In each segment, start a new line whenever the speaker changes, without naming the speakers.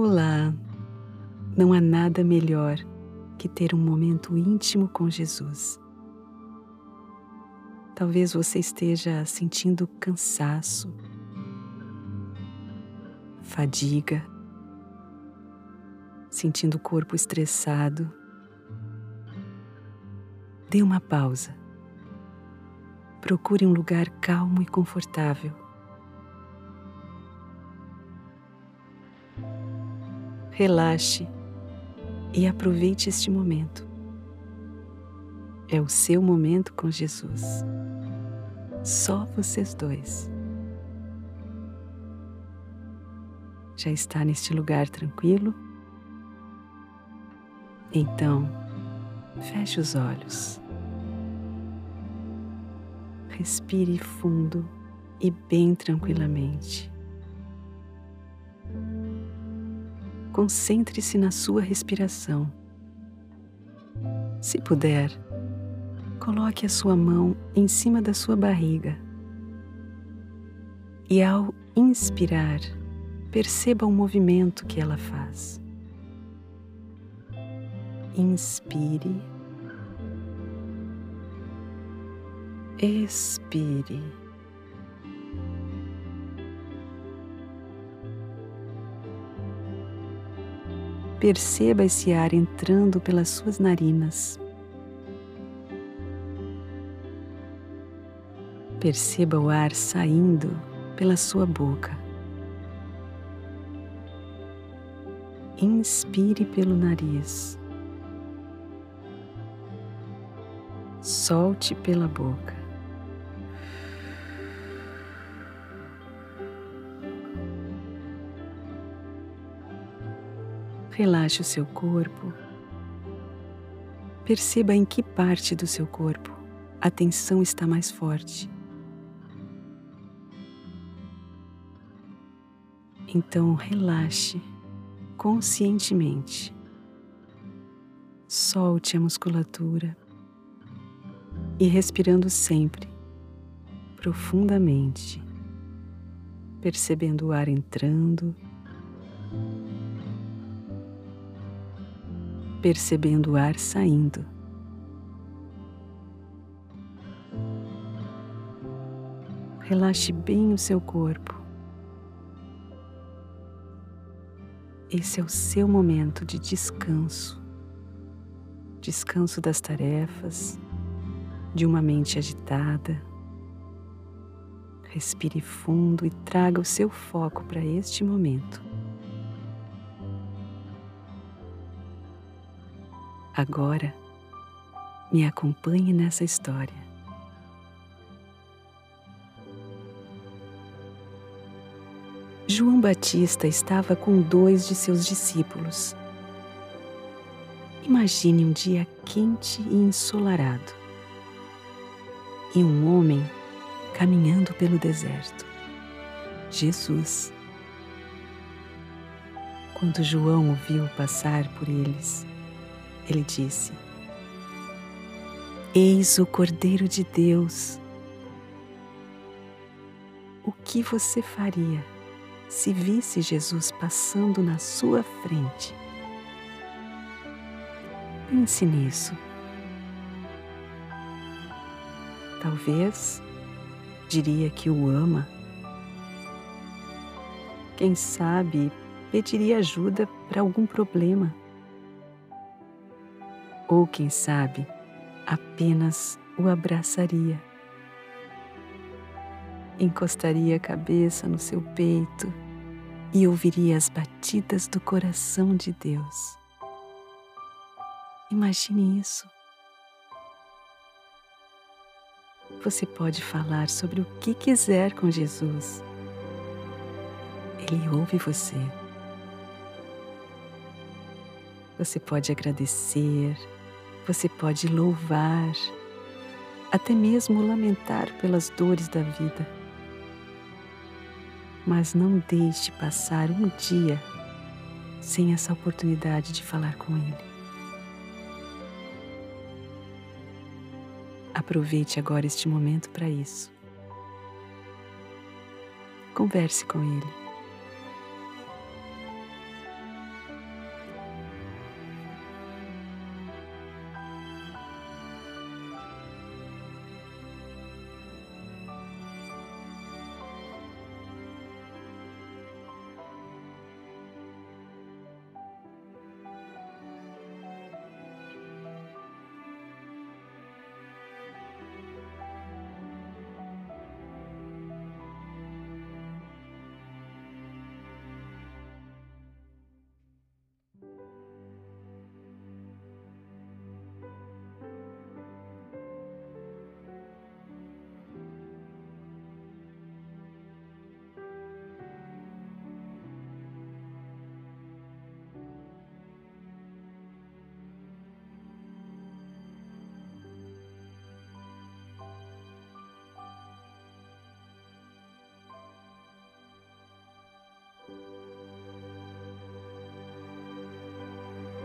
Olá! Não há nada melhor que ter um momento íntimo com Jesus. Talvez você esteja sentindo cansaço, fadiga, sentindo o corpo estressado. Dê uma pausa. Procure um lugar calmo e confortável. Relaxe e aproveite este momento. É o seu momento com Jesus. Só vocês dois. Já está neste lugar tranquilo? Então, feche os olhos. Respire fundo e bem tranquilamente. Concentre-se na sua respiração. Se puder, coloque a sua mão em cima da sua barriga. E ao inspirar, perceba o movimento que ela faz. Inspire. Expire. Perceba esse ar entrando pelas suas narinas. Perceba o ar saindo pela sua boca. Inspire pelo nariz. Solte pela boca. Relaxe o seu corpo. Perceba em que parte do seu corpo a tensão está mais forte. Então relaxe conscientemente. Solte a musculatura e respirando sempre, profundamente, percebendo o ar entrando percebendo o ar saindo. Relaxe bem o seu corpo. Esse é o seu momento de descanso. Descanso das tarefas, de uma mente agitada. Respire fundo e traga o seu foco para este momento. Agora, me acompanhe nessa história. João Batista estava com dois de seus discípulos. Imagine um dia quente e ensolarado e um homem caminhando pelo deserto. Jesus. Quando João o viu passar por eles, ele disse: Eis o Cordeiro de Deus. O que você faria se visse Jesus passando na sua frente? Pense nisso. Talvez diria que o ama. Quem sabe pediria ajuda para algum problema ou quem sabe, apenas o abraçaria. Encostaria a cabeça no seu peito e ouviria as batidas do coração de Deus. Imagine isso. Você pode falar sobre o que quiser com Jesus. Ele ouve você. Você pode agradecer, você pode louvar, até mesmo lamentar pelas dores da vida. Mas não deixe passar um dia sem essa oportunidade de falar com Ele. Aproveite agora este momento para isso. Converse com Ele.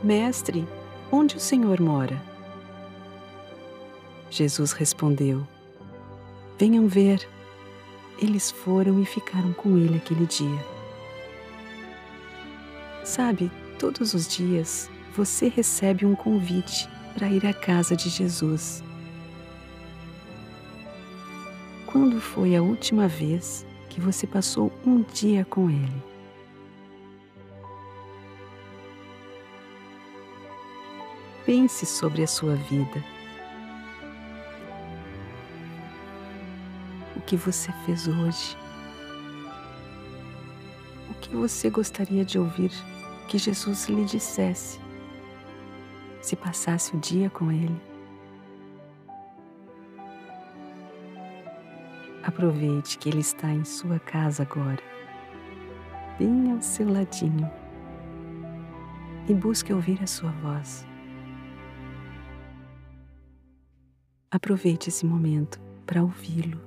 Mestre, onde o Senhor mora? Jesus respondeu: Venham ver. Eles foram e ficaram com ele aquele dia. Sabe, todos os dias você recebe um convite para ir à casa de Jesus. Quando foi a última vez que você passou um dia com Ele? Pense sobre a sua vida. O que você fez hoje? O que você gostaria de ouvir que Jesus lhe dissesse se passasse o dia com Ele? Aproveite que Ele está em sua casa agora, bem ao seu ladinho, e busque ouvir a sua voz. Aproveite esse momento para ouvi-lo.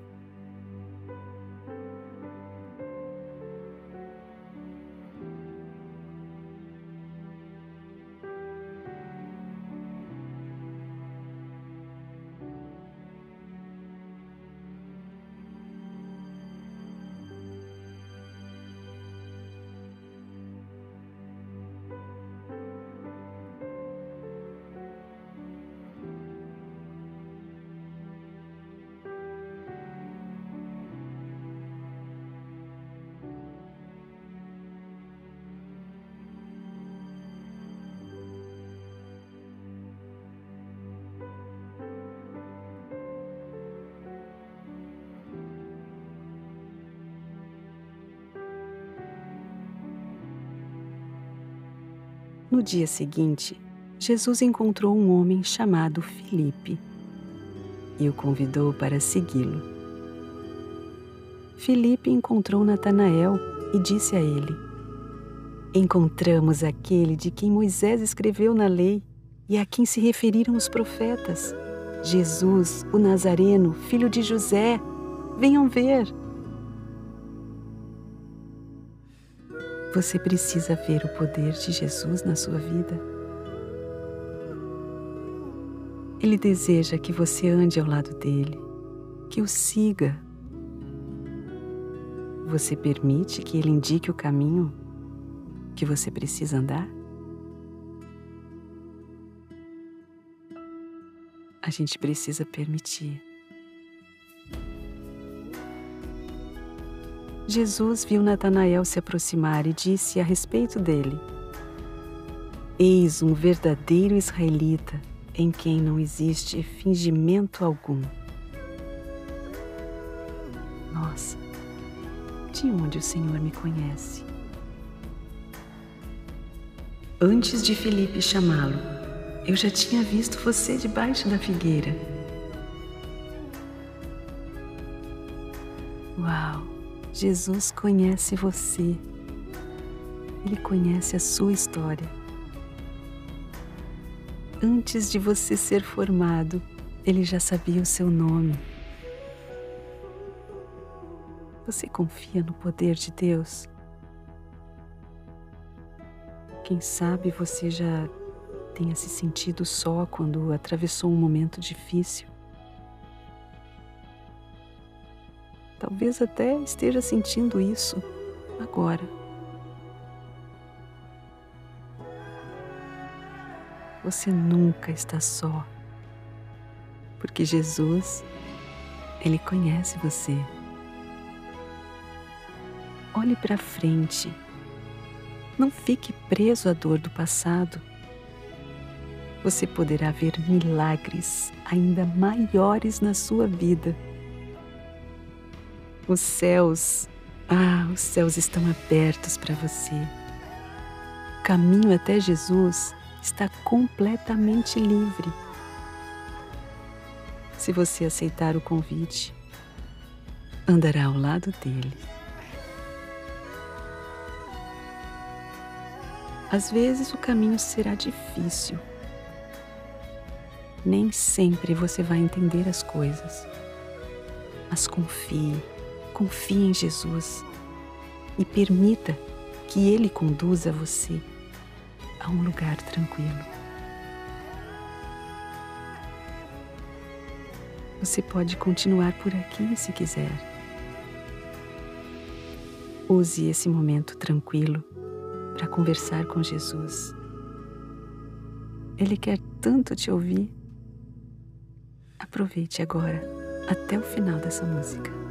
No dia seguinte, Jesus encontrou um homem chamado Filipe e o convidou para segui-lo. Filipe encontrou Natanael e disse a ele: Encontramos aquele de quem Moisés escreveu na lei e a quem se referiram os profetas, Jesus, o Nazareno, filho de José. Venham ver. Você precisa ver o poder de Jesus na sua vida. Ele deseja que você ande ao lado dele, que o siga. Você permite que ele indique o caminho que você precisa andar? A gente precisa permitir. Jesus viu Natanael se aproximar e disse a respeito dele: Eis um verdadeiro israelita em quem não existe fingimento algum. Nossa, de onde o Senhor me conhece? Antes de Felipe chamá-lo, eu já tinha visto você debaixo da figueira. Uau! Jesus conhece você. Ele conhece a sua história. Antes de você ser formado, ele já sabia o seu nome. Você confia no poder de Deus? Quem sabe você já tenha se sentido só quando atravessou um momento difícil. Talvez até esteja sentindo isso agora. Você nunca está só, porque Jesus, Ele conhece você. Olhe para frente. Não fique preso à dor do passado. Você poderá ver milagres ainda maiores na sua vida os céus, ah, os céus estão abertos para você. O caminho até Jesus está completamente livre. Se você aceitar o convite, andará ao lado dele. Às vezes o caminho será difícil. Nem sempre você vai entender as coisas, mas confie Confie em Jesus e permita que Ele conduza você a um lugar tranquilo. Você pode continuar por aqui se quiser. Use esse momento tranquilo para conversar com Jesus. Ele quer tanto te ouvir. Aproveite agora até o final dessa música.